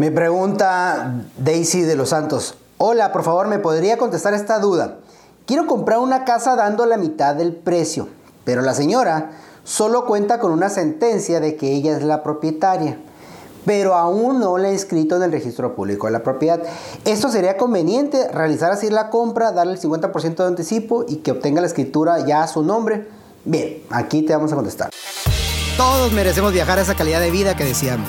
Me pregunta Daisy de los Santos. Hola, por favor, ¿me podría contestar esta duda? Quiero comprar una casa dando la mitad del precio, pero la señora solo cuenta con una sentencia de que ella es la propietaria, pero aún no la ha inscrito en el registro público de la propiedad. ¿Esto sería conveniente realizar así la compra, darle el 50% de anticipo y que obtenga la escritura ya a su nombre? Bien, aquí te vamos a contestar. Todos merecemos viajar a esa calidad de vida que deseamos.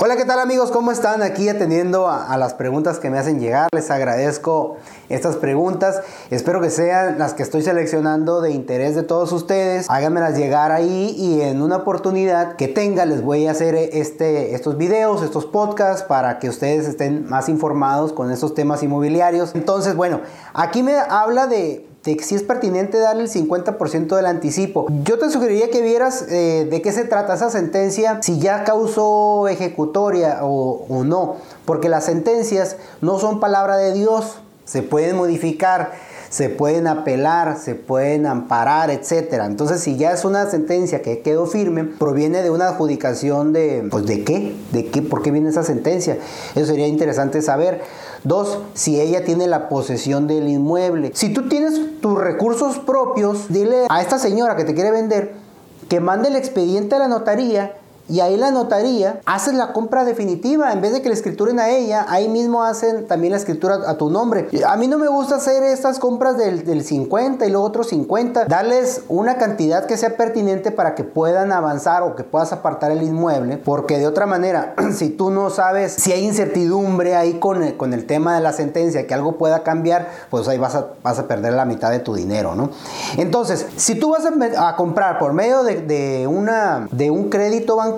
Hola, ¿qué tal amigos? ¿Cómo están? Aquí atendiendo a, las preguntas que me hacen llegar. Les agradezco estas preguntas. Espero que sean las que estoy seleccionando de interés de todos ustedes. Háganmelas llegar ahí y en una oportunidad que tenga les voy a hacer este, estos videos, estos podcasts para que ustedes estén más informados con estos temas inmobiliarios. Entonces, bueno, aquí me habla de de si es pertinente darle el 50% del anticipo. Yo te sugeriría que vieras eh, de qué se trata esa sentencia, si ya causó ejecutoria o, o no, porque las sentencias no son palabra de Dios, se pueden modificar se pueden apelar, se pueden amparar, etcétera. Entonces, si ya es una sentencia que quedó firme, proviene de una adjudicación de, pues, ¿de qué? ¿De qué? ¿Por qué viene esa sentencia? Eso sería interesante saber. Dos, si ella tiene la posesión del inmueble. Si tú tienes tus recursos propios, dile a esta señora que te quiere vender que mande el expediente a la notaría y ahí la notaría hace la compra definitiva. En vez de que la escrituren a ella, ahí mismo hacen también la escritura a tu nombre. A mí no me gusta hacer estas compras del, del 50 y luego otros 50. Darles una cantidad que sea pertinente para que puedan avanzar o que puedas apartar el inmueble. Porque de otra manera, si tú no sabes si hay incertidumbre ahí con el, con el tema de la sentencia, que algo pueda cambiar, pues ahí vas a, vas a perder la mitad de tu dinero, ¿no? Entonces, si tú vas a, a comprar por medio de, de, una, de un crédito bancario,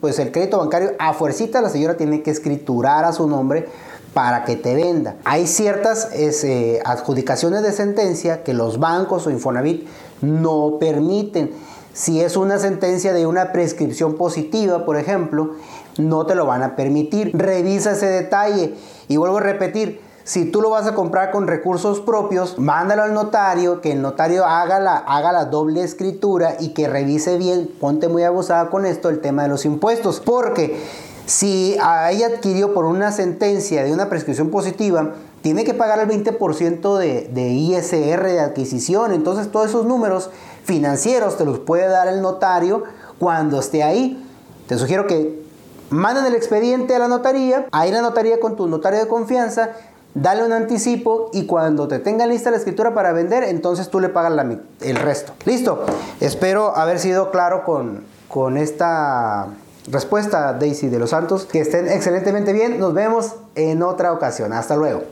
pues el crédito bancario a fuercita la señora tiene que escriturar a su nombre para que te venda. Hay ciertas eh, adjudicaciones de sentencia que los bancos o Infonavit no permiten. Si es una sentencia de una prescripción positiva, por ejemplo, no te lo van a permitir. Revisa ese detalle. Y vuelvo a repetir, si tú lo vas a comprar con recursos propios, mándalo al notario, que el notario haga la, haga la doble escritura y que revise bien, ponte muy abusada con esto, el tema de los impuestos. Porque si ella adquirió por una sentencia de una prescripción positiva, tiene que pagar el 20% de, de ISR de adquisición. Entonces todos esos números financieros te los puede dar el notario cuando esté ahí. Te sugiero que manden el expediente a la notaría, ahí la notaría con tu notario de confianza, dale un anticipo y cuando te tenga lista la escritura para vender, entonces tú le pagas el resto. Listo. Espero haber sido claro con, con esta respuesta, Daisy de los Santos. Que estén excelentemente bien. Nos vemos en otra ocasión. Hasta luego.